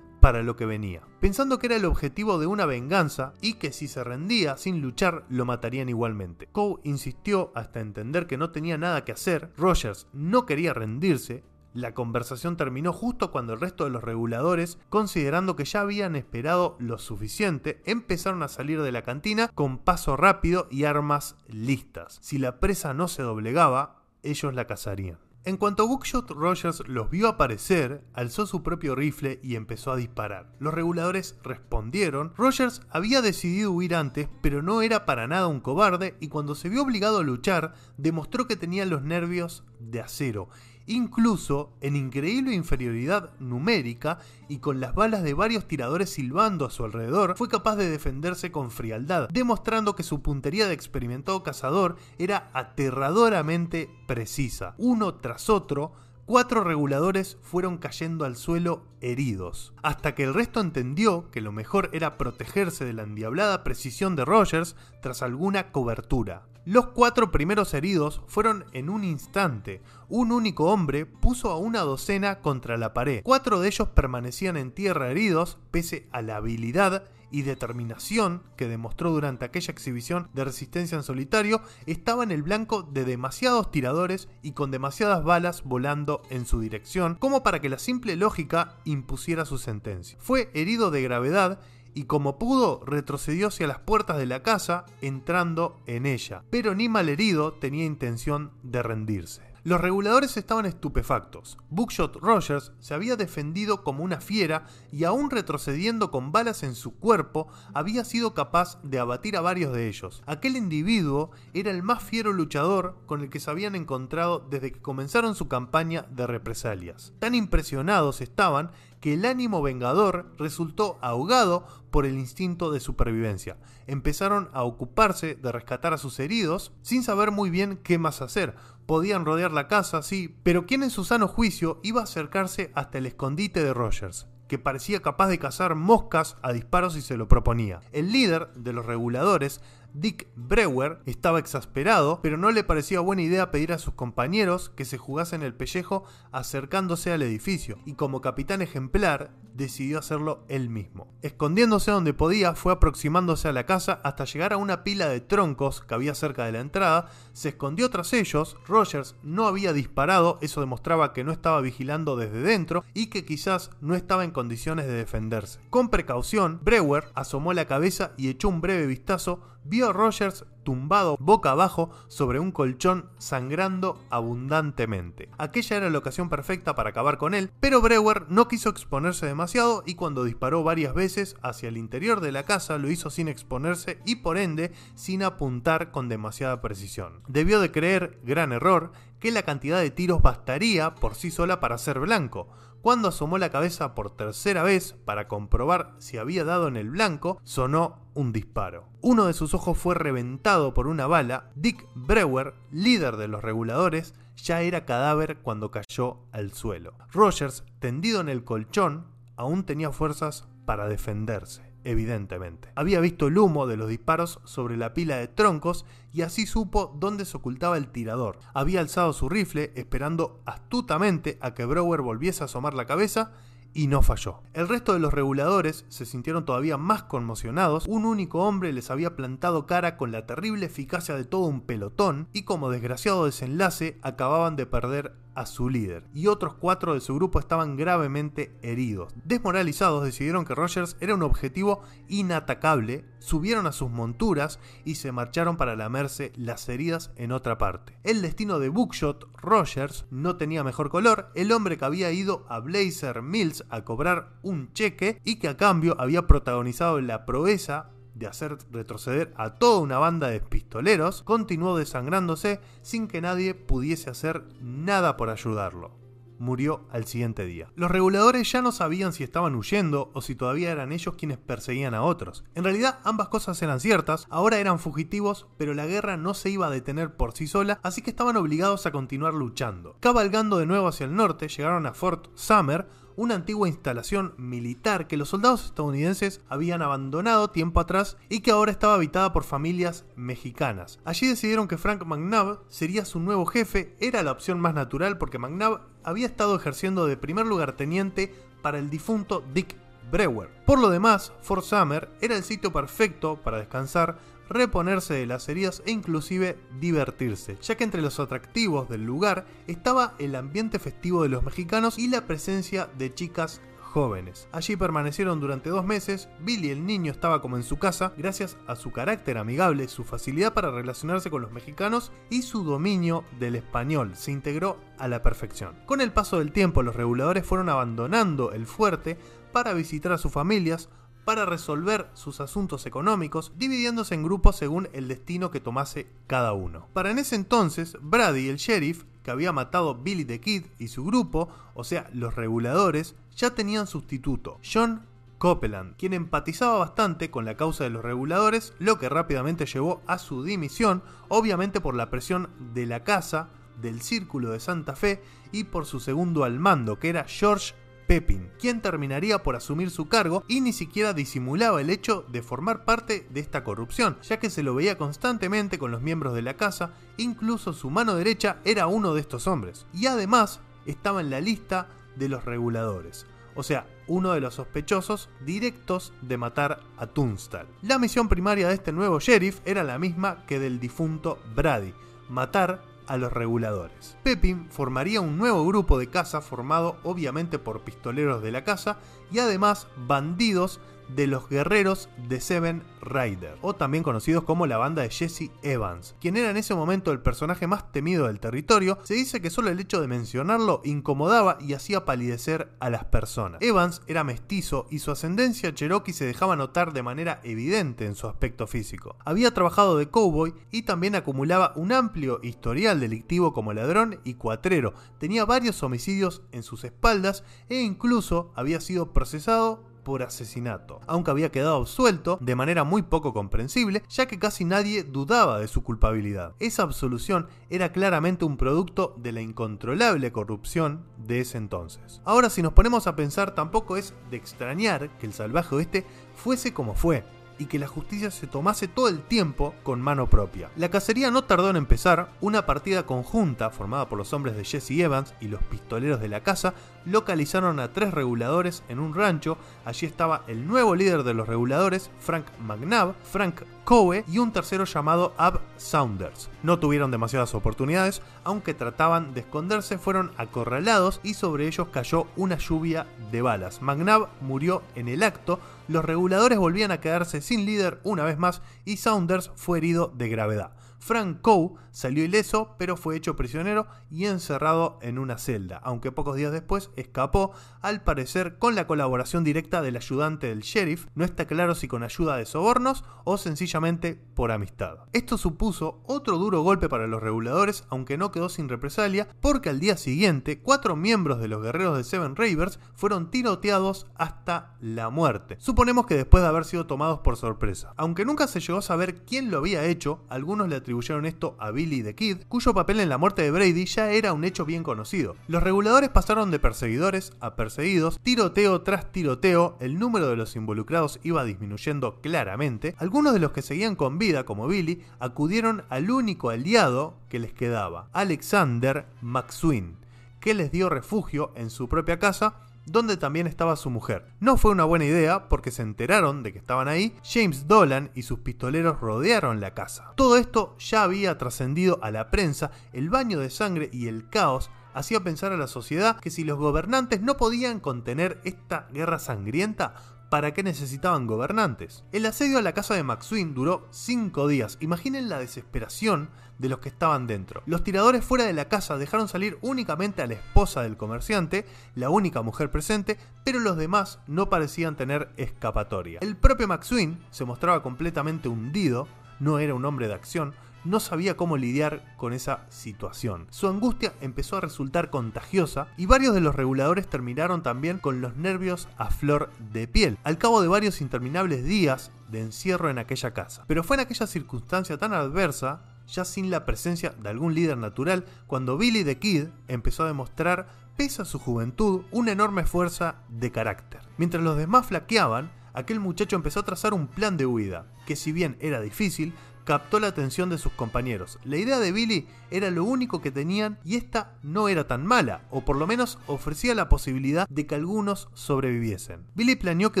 para lo que venía, pensando que era el objetivo de una venganza y que si se rendía sin luchar lo matarían igualmente. Coe insistió hasta entender que no tenía nada que hacer, Rogers no quería rendirse, la conversación terminó justo cuando el resto de los reguladores, considerando que ya habían esperado lo suficiente, empezaron a salir de la cantina con paso rápido y armas listas. Si la presa no se doblegaba, ellos la cazarían. En cuanto Bookshot Rogers los vio aparecer, alzó su propio rifle y empezó a disparar. Los reguladores respondieron. Rogers había decidido huir antes, pero no era para nada un cobarde y cuando se vio obligado a luchar, demostró que tenía los nervios de acero incluso en increíble inferioridad numérica y con las balas de varios tiradores silbando a su alrededor, fue capaz de defenderse con frialdad, demostrando que su puntería de experimentado cazador era aterradoramente precisa. Uno tras otro, cuatro reguladores fueron cayendo al suelo heridos, hasta que el resto entendió que lo mejor era protegerse de la endiablada precisión de Rogers tras alguna cobertura. Los cuatro primeros heridos fueron en un instante. Un único hombre puso a una docena contra la pared. Cuatro de ellos permanecían en tierra heridos, pese a la habilidad y determinación que demostró durante aquella exhibición de resistencia en solitario, estaba en el blanco de demasiados tiradores y con demasiadas balas volando en su dirección, como para que la simple lógica impusiera su sentencia. Fue herido de gravedad y como pudo retrocedió hacia las puertas de la casa entrando en ella, pero ni malherido tenía intención de rendirse. Los reguladores estaban estupefactos. Bookshot Rogers se había defendido como una fiera y aún retrocediendo con balas en su cuerpo, había sido capaz de abatir a varios de ellos. Aquel individuo era el más fiero luchador con el que se habían encontrado desde que comenzaron su campaña de represalias. Tan impresionados estaban que el ánimo vengador resultó ahogado por el instinto de supervivencia. Empezaron a ocuparse de rescatar a sus heridos sin saber muy bien qué más hacer. Podían rodear la casa, sí, pero ¿quién en su sano juicio iba a acercarse hasta el escondite de Rogers? que parecía capaz de cazar moscas a disparos si se lo proponía. El líder de los reguladores Dick Brewer estaba exasperado, pero no le parecía buena idea pedir a sus compañeros que se jugasen el pellejo acercándose al edificio, y como capitán ejemplar decidió hacerlo él mismo. Escondiéndose donde podía, fue aproximándose a la casa hasta llegar a una pila de troncos que había cerca de la entrada, se escondió tras ellos, Rogers no había disparado, eso demostraba que no estaba vigilando desde dentro y que quizás no estaba en condiciones de defenderse. Con precaución, Brewer asomó la cabeza y echó un breve vistazo vio Rogers tumbado boca abajo sobre un colchón sangrando abundantemente. Aquella era la ocasión perfecta para acabar con él, pero Brewer no quiso exponerse demasiado y cuando disparó varias veces hacia el interior de la casa lo hizo sin exponerse y por ende sin apuntar con demasiada precisión. Debió de creer, gran error, que la cantidad de tiros bastaría por sí sola para ser blanco, cuando asomó la cabeza por tercera vez para comprobar si había dado en el blanco, sonó un disparo. Uno de sus ojos fue reventado por una bala. Dick Brewer, líder de los reguladores, ya era cadáver cuando cayó al suelo. Rogers, tendido en el colchón, aún tenía fuerzas para defenderse evidentemente. Había visto el humo de los disparos sobre la pila de troncos y así supo dónde se ocultaba el tirador. Había alzado su rifle esperando astutamente a que Brower volviese a asomar la cabeza y no falló. El resto de los reguladores se sintieron todavía más conmocionados. Un único hombre les había plantado cara con la terrible eficacia de todo un pelotón y como desgraciado desenlace acababan de perder a su líder, y otros cuatro de su grupo estaban gravemente heridos. Desmoralizados decidieron que Rogers era un objetivo inatacable, subieron a sus monturas y se marcharon para lamerse las heridas en otra parte. El destino de Bookshot Rogers no tenía mejor color, el hombre que había ido a Blazer Mills a cobrar un cheque y que a cambio había protagonizado la proeza de hacer retroceder a toda una banda de pistoleros, continuó desangrándose sin que nadie pudiese hacer nada por ayudarlo. Murió al siguiente día. Los reguladores ya no sabían si estaban huyendo o si todavía eran ellos quienes perseguían a otros. En realidad ambas cosas eran ciertas, ahora eran fugitivos, pero la guerra no se iba a detener por sí sola, así que estaban obligados a continuar luchando. Cabalgando de nuevo hacia el norte, llegaron a Fort Summer, una antigua instalación militar que los soldados estadounidenses habían abandonado tiempo atrás y que ahora estaba habitada por familias mexicanas. Allí decidieron que Frank McNabb sería su nuevo jefe, era la opción más natural porque McNabb había estado ejerciendo de primer lugarteniente para el difunto Dick Brewer. Por lo demás, Fort Summer era el sitio perfecto para descansar reponerse de las heridas e inclusive divertirse, ya que entre los atractivos del lugar estaba el ambiente festivo de los mexicanos y la presencia de chicas jóvenes. Allí permanecieron durante dos meses, Billy el niño estaba como en su casa gracias a su carácter amigable, su facilidad para relacionarse con los mexicanos y su dominio del español, se integró a la perfección. Con el paso del tiempo los reguladores fueron abandonando el fuerte para visitar a sus familias, para resolver sus asuntos económicos, dividiéndose en grupos según el destino que tomase cada uno. Para en ese entonces, Brady, el sheriff, que había matado Billy the Kid y su grupo, o sea, los reguladores, ya tenían sustituto, John Copeland, quien empatizaba bastante con la causa de los reguladores, lo que rápidamente llevó a su dimisión, obviamente por la presión de la casa, del Círculo de Santa Fe y por su segundo al mando, que era George Pepin, quien terminaría por asumir su cargo y ni siquiera disimulaba el hecho de formar parte de esta corrupción, ya que se lo veía constantemente con los miembros de la casa, incluso su mano derecha era uno de estos hombres, y además estaba en la lista de los reguladores, o sea, uno de los sospechosos directos de matar a Tunstall. La misión primaria de este nuevo sheriff era la misma que del difunto Brady, matar a los reguladores. Pepin formaría un nuevo grupo de caza formado obviamente por pistoleros de la casa y además bandidos de los guerreros de Seven Rider, o también conocidos como la banda de Jesse Evans, quien era en ese momento el personaje más temido del territorio, se dice que solo el hecho de mencionarlo incomodaba y hacía palidecer a las personas. Evans era mestizo y su ascendencia cherokee se dejaba notar de manera evidente en su aspecto físico. Había trabajado de cowboy y también acumulaba un amplio historial delictivo como ladrón y cuatrero, tenía varios homicidios en sus espaldas e incluso había sido procesado por asesinato, aunque había quedado absuelto de manera muy poco comprensible, ya que casi nadie dudaba de su culpabilidad. Esa absolución era claramente un producto de la incontrolable corrupción de ese entonces. Ahora si nos ponemos a pensar, tampoco es de extrañar que el salvaje oeste fuese como fue, y que la justicia se tomase todo el tiempo con mano propia. La cacería no tardó en empezar, una partida conjunta formada por los hombres de Jesse Evans y los pistoleros de la casa localizaron a tres reguladores en un rancho, allí estaba el nuevo líder de los reguladores, Frank McNabb, Frank Coe y un tercero llamado Ab Saunders. No tuvieron demasiadas oportunidades, aunque trataban de esconderse, fueron acorralados y sobre ellos cayó una lluvia de balas. McNabb murió en el acto, los reguladores volvían a quedarse sin líder una vez más y Saunders fue herido de gravedad. Frank Coe salió ileso, pero fue hecho prisionero y encerrado en una celda, aunque pocos días después escapó, al parecer con la colaboración directa del ayudante del sheriff, no está claro si con ayuda de sobornos o sencillamente por amistad. Esto supuso otro duro golpe para los reguladores, aunque no quedó sin represalia, porque al día siguiente cuatro miembros de los guerreros de Seven Ravers fueron tiroteados hasta la muerte. Suponemos que después de haber sido tomados por sorpresa. Aunque nunca se llegó a saber quién lo había hecho, algunos le atribuyeron esto a Billy the Kid, cuyo papel en la muerte de Brady ya era un hecho bien conocido. Los reguladores pasaron de perseguidores a perseguidos, tiroteo tras tiroteo, el número de los involucrados iba disminuyendo claramente. Algunos de los que seguían con vida, como Billy, acudieron al único aliado que les quedaba, Alexander McSween, que les dio refugio en su propia casa donde también estaba su mujer. No fue una buena idea porque se enteraron de que estaban ahí, James Dolan y sus pistoleros rodearon la casa. Todo esto ya había trascendido a la prensa, el baño de sangre y el caos hacía pensar a la sociedad que si los gobernantes no podían contener esta guerra sangrienta, ¿para qué necesitaban gobernantes? El asedio a la casa de McSween duró 5 días. Imaginen la desesperación de los que estaban dentro. Los tiradores fuera de la casa dejaron salir únicamente a la esposa del comerciante, la única mujer presente, pero los demás no parecían tener escapatoria. El propio McSween se mostraba completamente hundido, no era un hombre de acción, no sabía cómo lidiar con esa situación. Su angustia empezó a resultar contagiosa y varios de los reguladores terminaron también con los nervios a flor de piel, al cabo de varios interminables días de encierro en aquella casa. Pero fue en aquella circunstancia tan adversa ya sin la presencia de algún líder natural, cuando Billy the Kid empezó a demostrar, pese a su juventud, una enorme fuerza de carácter. Mientras los demás flaqueaban, aquel muchacho empezó a trazar un plan de huida, que si bien era difícil, captó la atención de sus compañeros. La idea de Billy era lo único que tenían y esta no era tan mala, o por lo menos ofrecía la posibilidad de que algunos sobreviviesen. Billy planeó que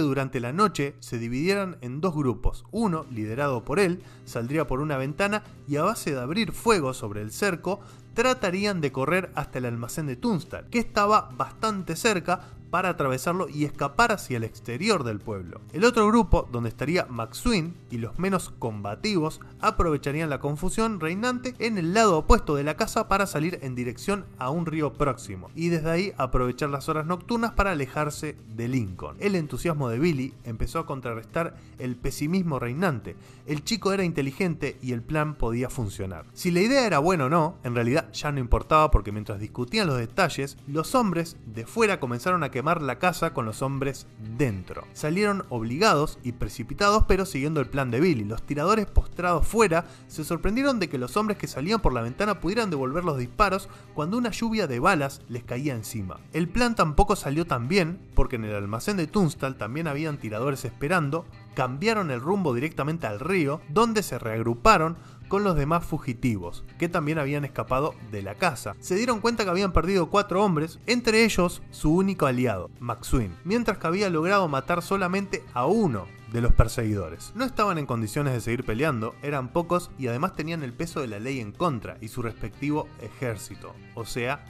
durante la noche se dividieran en dos grupos. Uno, liderado por él, saldría por una ventana y a base de abrir fuego sobre el cerco, tratarían de correr hasta el almacén de Tunstall, que estaba bastante cerca, para atravesarlo y escapar hacia el exterior del pueblo. El otro grupo, donde estaría McSween y los menos combativos, aprovecharían la confusión reinante en el lado opuesto de la casa para salir en dirección a un río próximo y desde ahí aprovechar las horas nocturnas para alejarse de Lincoln. El entusiasmo de Billy empezó a contrarrestar el pesimismo reinante. El chico era inteligente y el plan podía funcionar. Si la idea era buena o no, en realidad ya no importaba porque mientras discutían los detalles, los hombres de fuera comenzaron a quemar la casa con los hombres dentro. Salieron obligados y precipitados, pero siguiendo el plan de Billy. Los tiradores postrados fuera se sorprendieron de que los hombres que salían por la ventana pudieran devolver los disparos cuando una lluvia de balas les caía encima. El plan tampoco salió tan bien, porque en el almacén de Tunstall también habían tiradores esperando, cambiaron el rumbo directamente al río, donde se reagruparon con los demás fugitivos, que también habían escapado de la casa. Se dieron cuenta que habían perdido cuatro hombres, entre ellos su único aliado, McSween, mientras que había logrado matar solamente a uno de los perseguidores. No estaban en condiciones de seguir peleando, eran pocos y además tenían el peso de la ley en contra y su respectivo ejército, o sea,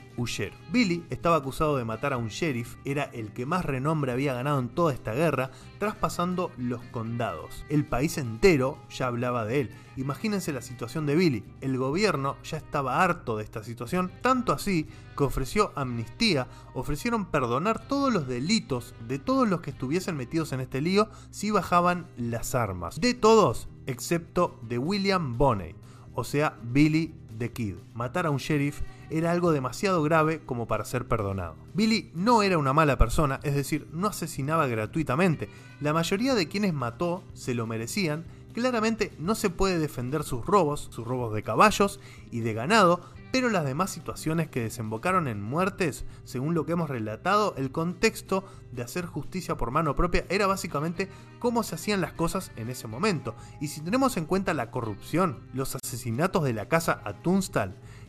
Billy estaba acusado de matar a un sheriff, era el que más renombre había ganado en toda esta guerra, traspasando los condados. El país entero ya hablaba de él. Imagínense la situación de Billy. El gobierno ya estaba harto de esta situación, tanto así que ofreció amnistía, ofrecieron perdonar todos los delitos de todos los que estuviesen metidos en este lío si bajaban las armas. De todos, excepto de William Bonney, o sea, Billy the Kid. Matar a un sheriff era algo demasiado grave como para ser perdonado. Billy no era una mala persona, es decir, no asesinaba gratuitamente. La mayoría de quienes mató se lo merecían. Claramente no se puede defender sus robos, sus robos de caballos y de ganado, pero las demás situaciones que desembocaron en muertes, según lo que hemos relatado, el contexto de hacer justicia por mano propia era básicamente cómo se hacían las cosas en ese momento. Y si tenemos en cuenta la corrupción, los asesinatos de la casa a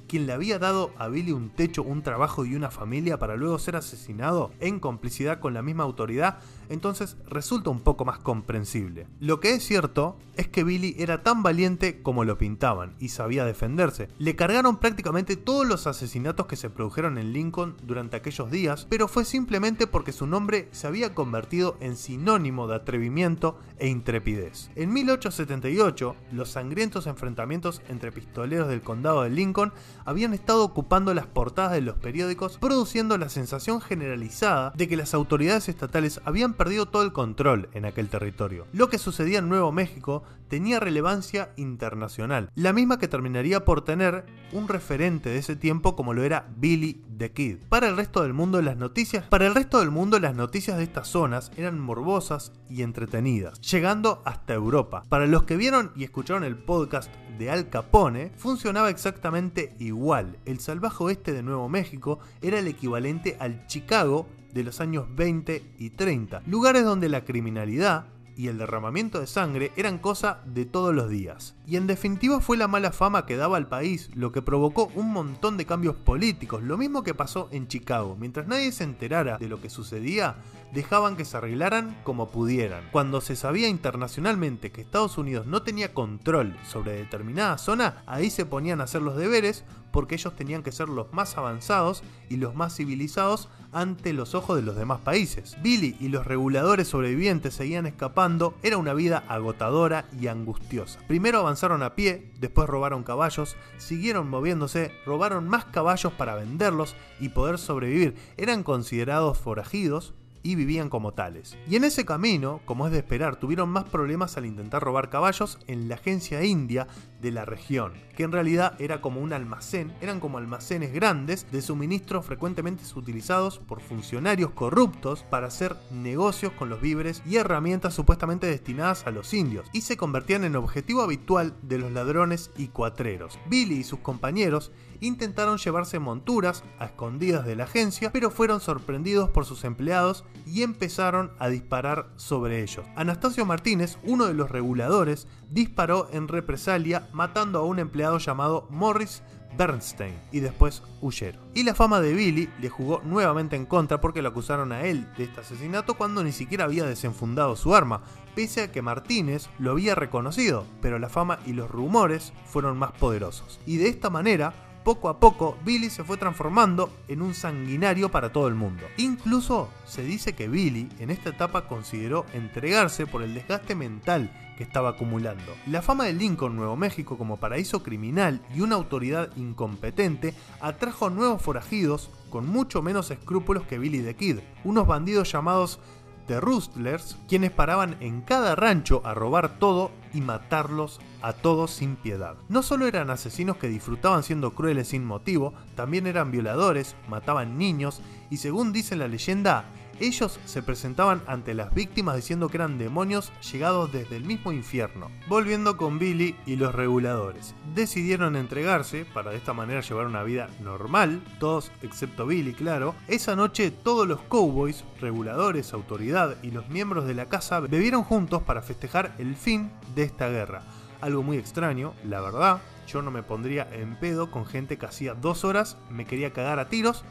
quien le había dado a Billy un techo, un trabajo y una familia para luego ser asesinado en complicidad con la misma autoridad, entonces resulta un poco más comprensible. Lo que es cierto es que Billy era tan valiente como lo pintaban y sabía defenderse. Le cargaron prácticamente todos los asesinatos que se produjeron en Lincoln durante aquellos días, pero fue simplemente porque su nombre se había convertido en sinónimo de atrevimiento e intrepidez. En 1878, los sangrientos enfrentamientos entre pistoleros del condado de Lincoln habían estado ocupando las portadas de los periódicos, produciendo la sensación generalizada de que las autoridades estatales habían perdido todo el control en aquel territorio. Lo que sucedía en Nuevo México tenía relevancia internacional, la misma que terminaría por tener un referente de ese tiempo como lo era Billy the Kid. Para el resto del mundo las noticias, para el resto del mundo las noticias de estas zonas eran morbosas y entretenidas, llegando hasta Europa. Para los que vieron y escucharon el podcast de Al Capone, funcionaba exactamente igual. El salvaje oeste de Nuevo México era el equivalente al Chicago de los años 20 y 30, lugares donde la criminalidad y el derramamiento de sangre eran cosa de todos los días. Y en definitiva fue la mala fama que daba al país lo que provocó un montón de cambios políticos, lo mismo que pasó en Chicago. Mientras nadie se enterara de lo que sucedía, dejaban que se arreglaran como pudieran. Cuando se sabía internacionalmente que Estados Unidos no tenía control sobre determinada zona, ahí se ponían a hacer los deberes porque ellos tenían que ser los más avanzados y los más civilizados ante los ojos de los demás países. Billy y los reguladores sobrevivientes seguían escapando, era una vida agotadora y angustiosa. Primero avanzaron a pie, después robaron caballos, siguieron moviéndose, robaron más caballos para venderlos y poder sobrevivir. Eran considerados forajidos, y vivían como tales. Y en ese camino, como es de esperar, tuvieron más problemas al intentar robar caballos en la agencia india de la región, que en realidad era como un almacén, eran como almacenes grandes de suministros frecuentemente utilizados por funcionarios corruptos para hacer negocios con los víveres y herramientas supuestamente destinadas a los indios, y se convertían en objetivo habitual de los ladrones y cuatreros. Billy y sus compañeros intentaron llevarse monturas a escondidas de la agencia, pero fueron sorprendidos por sus empleados y empezaron a disparar sobre ellos. Anastasio Martínez, uno de los reguladores, disparó en represalia matando a un empleado llamado Morris Bernstein y después huyeron. Y la fama de Billy le jugó nuevamente en contra porque lo acusaron a él de este asesinato cuando ni siquiera había desenfundado su arma, pese a que Martínez lo había reconocido, pero la fama y los rumores fueron más poderosos. Y de esta manera, poco a poco Billy se fue transformando en un sanguinario para todo el mundo. Incluso se dice que Billy en esta etapa consideró entregarse por el desgaste mental que estaba acumulando. La fama de Lincoln, Nuevo México, como paraíso criminal y una autoridad incompetente atrajo nuevos forajidos con mucho menos escrúpulos que Billy the Kid, unos bandidos llamados The Rustlers, quienes paraban en cada rancho a robar todo y matarlos a todos sin piedad. No solo eran asesinos que disfrutaban siendo crueles sin motivo, también eran violadores, mataban niños y según dice la leyenda, ellos se presentaban ante las víctimas diciendo que eran demonios llegados desde el mismo infierno. Volviendo con Billy y los reguladores. Decidieron entregarse para de esta manera llevar una vida normal, todos excepto Billy, claro. Esa noche todos los cowboys, reguladores, autoridad y los miembros de la casa bebieron juntos para festejar el fin de esta guerra. Algo muy extraño, la verdad. Yo no me pondría en pedo con gente que hacía dos horas me quería cagar a tiros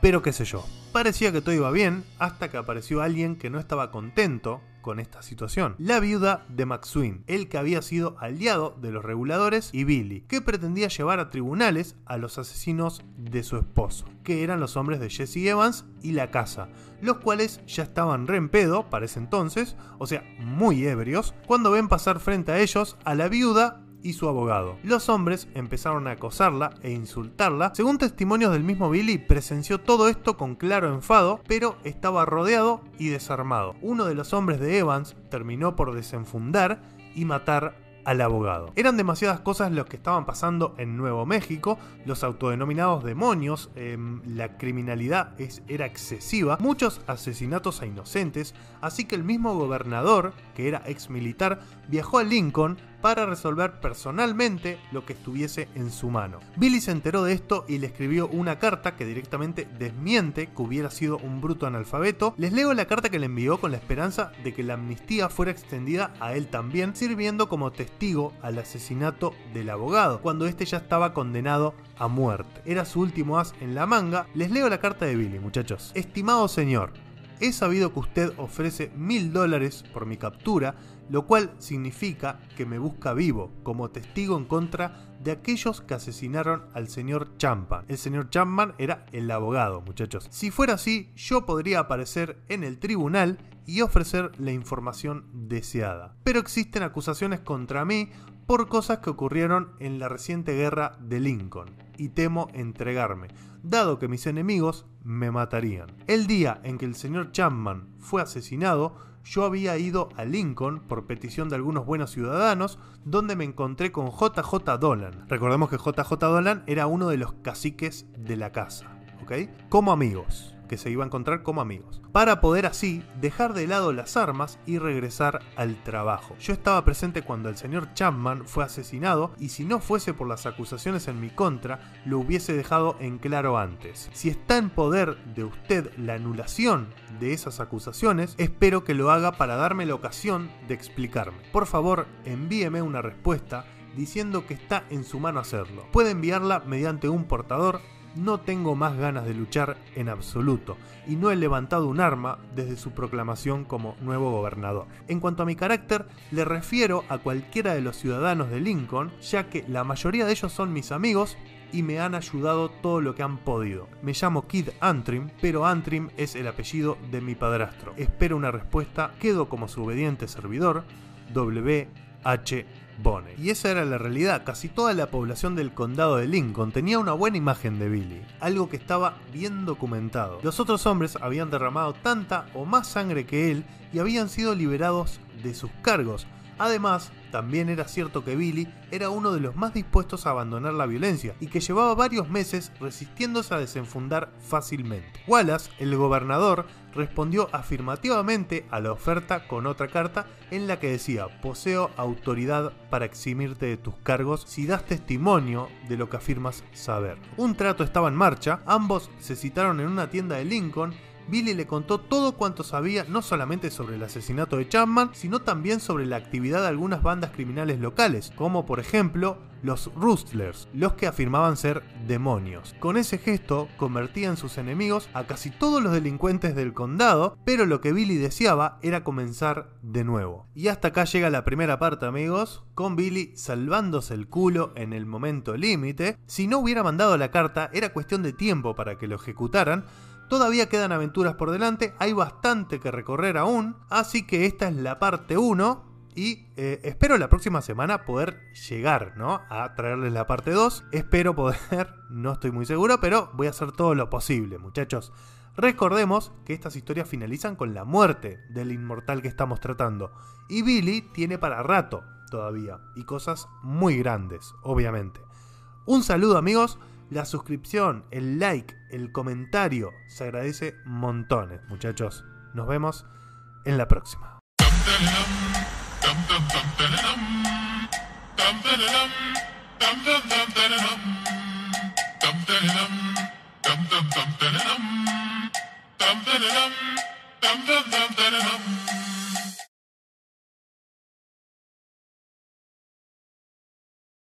pero qué sé yo. Parecía que todo iba bien hasta que apareció alguien que no estaba contento con esta situación. La viuda de McSween, el que había sido aliado de los reguladores, y Billy, que pretendía llevar a tribunales a los asesinos de su esposo, que eran los hombres de Jesse Evans y la casa, los cuales ya estaban re en pedo para ese entonces, o sea, muy ebrios, cuando ven pasar frente a ellos a la viuda y su abogado. Los hombres empezaron a acosarla e insultarla. Según testimonios del mismo Billy, presenció todo esto con claro enfado, pero estaba rodeado y desarmado. Uno de los hombres de Evans terminó por desenfundar y matar al abogado. Eran demasiadas cosas lo que estaban pasando en Nuevo México, los autodenominados demonios, em, la criminalidad era excesiva, muchos asesinatos a inocentes, así que el mismo gobernador, que era ex militar, viajó a Lincoln para resolver personalmente lo que estuviese en su mano. Billy se enteró de esto y le escribió una carta que directamente desmiente que hubiera sido un bruto analfabeto. Les leo la carta que le envió con la esperanza de que la amnistía fuera extendida a él también, sirviendo como testigo al asesinato del abogado, cuando este ya estaba condenado a muerte. Era su último as en la manga. Les leo la carta de Billy, muchachos. Estimado señor, he sabido que usted ofrece mil dólares por mi captura lo cual significa que me busca vivo como testigo en contra de aquellos que asesinaron al señor Champan. El señor Champan era el abogado, muchachos. Si fuera así, yo podría aparecer en el tribunal y ofrecer la información deseada. Pero existen acusaciones contra mí por cosas que ocurrieron en la reciente guerra de Lincoln, y temo entregarme, dado que mis enemigos me matarían. El día en que el señor Chapman fue asesinado, yo había ido a Lincoln por petición de algunos buenos ciudadanos, donde me encontré con JJ Dolan. Recordemos que JJ Dolan era uno de los caciques de la casa, ¿ok? Como amigos que se iba a encontrar como amigos, para poder así dejar de lado las armas y regresar al trabajo. Yo estaba presente cuando el señor Chapman fue asesinado y si no fuese por las acusaciones en mi contra, lo hubiese dejado en claro antes. Si está en poder de usted la anulación de esas acusaciones, espero que lo haga para darme la ocasión de explicarme. Por favor, envíeme una respuesta diciendo que está en su mano hacerlo. Puede enviarla mediante un portador no tengo más ganas de luchar en absoluto y no he levantado un arma desde su proclamación como nuevo gobernador. En cuanto a mi carácter, le refiero a cualquiera de los ciudadanos de Lincoln, ya que la mayoría de ellos son mis amigos y me han ayudado todo lo que han podido. Me llamo Kid Antrim, pero Antrim es el apellido de mi padrastro. Espero una respuesta, quedo como su obediente servidor, Y esa era la realidad, casi toda la población del condado de Lincoln tenía una buena imagen de Billy, algo que estaba bien documentado. Los otros hombres habían derramado tanta o más sangre que él y habían sido liberados de sus cargos, Además, también era cierto que Billy era uno de los más dispuestos a abandonar la violencia y que llevaba varios meses resistiéndose a desenfundar fácilmente. Wallace, el gobernador, respondió afirmativamente a la oferta con otra carta en la que decía, poseo autoridad para eximirte de tus cargos si das testimonio de lo que afirmas saber. Un trato estaba en marcha, ambos se citaron en una tienda de Lincoln Billy le contó todo cuanto sabía no solamente sobre el asesinato de Chapman, sino también sobre la actividad de algunas bandas criminales locales, como por ejemplo los Rustlers, los que afirmaban ser demonios. Con ese gesto convertía en sus enemigos a casi todos los delincuentes del condado, pero lo que Billy deseaba era comenzar de nuevo. Y hasta acá llega la primera parte amigos, con Billy salvándose el culo en el momento límite. Si no hubiera mandado la carta, era cuestión de tiempo para que lo ejecutaran, Todavía quedan aventuras por delante, hay bastante que recorrer aún, así que esta es la parte 1 y eh, espero la próxima semana poder llegar, ¿no? A traerles la parte 2. Espero poder, no estoy muy seguro, pero voy a hacer todo lo posible, muchachos. Recordemos que estas historias finalizan con la muerte del inmortal que estamos tratando. Y Billy tiene para rato todavía. Y cosas muy grandes, obviamente. Un saludo amigos la suscripción, el like, el comentario. Se agradece montones, muchachos. Nos vemos en la próxima.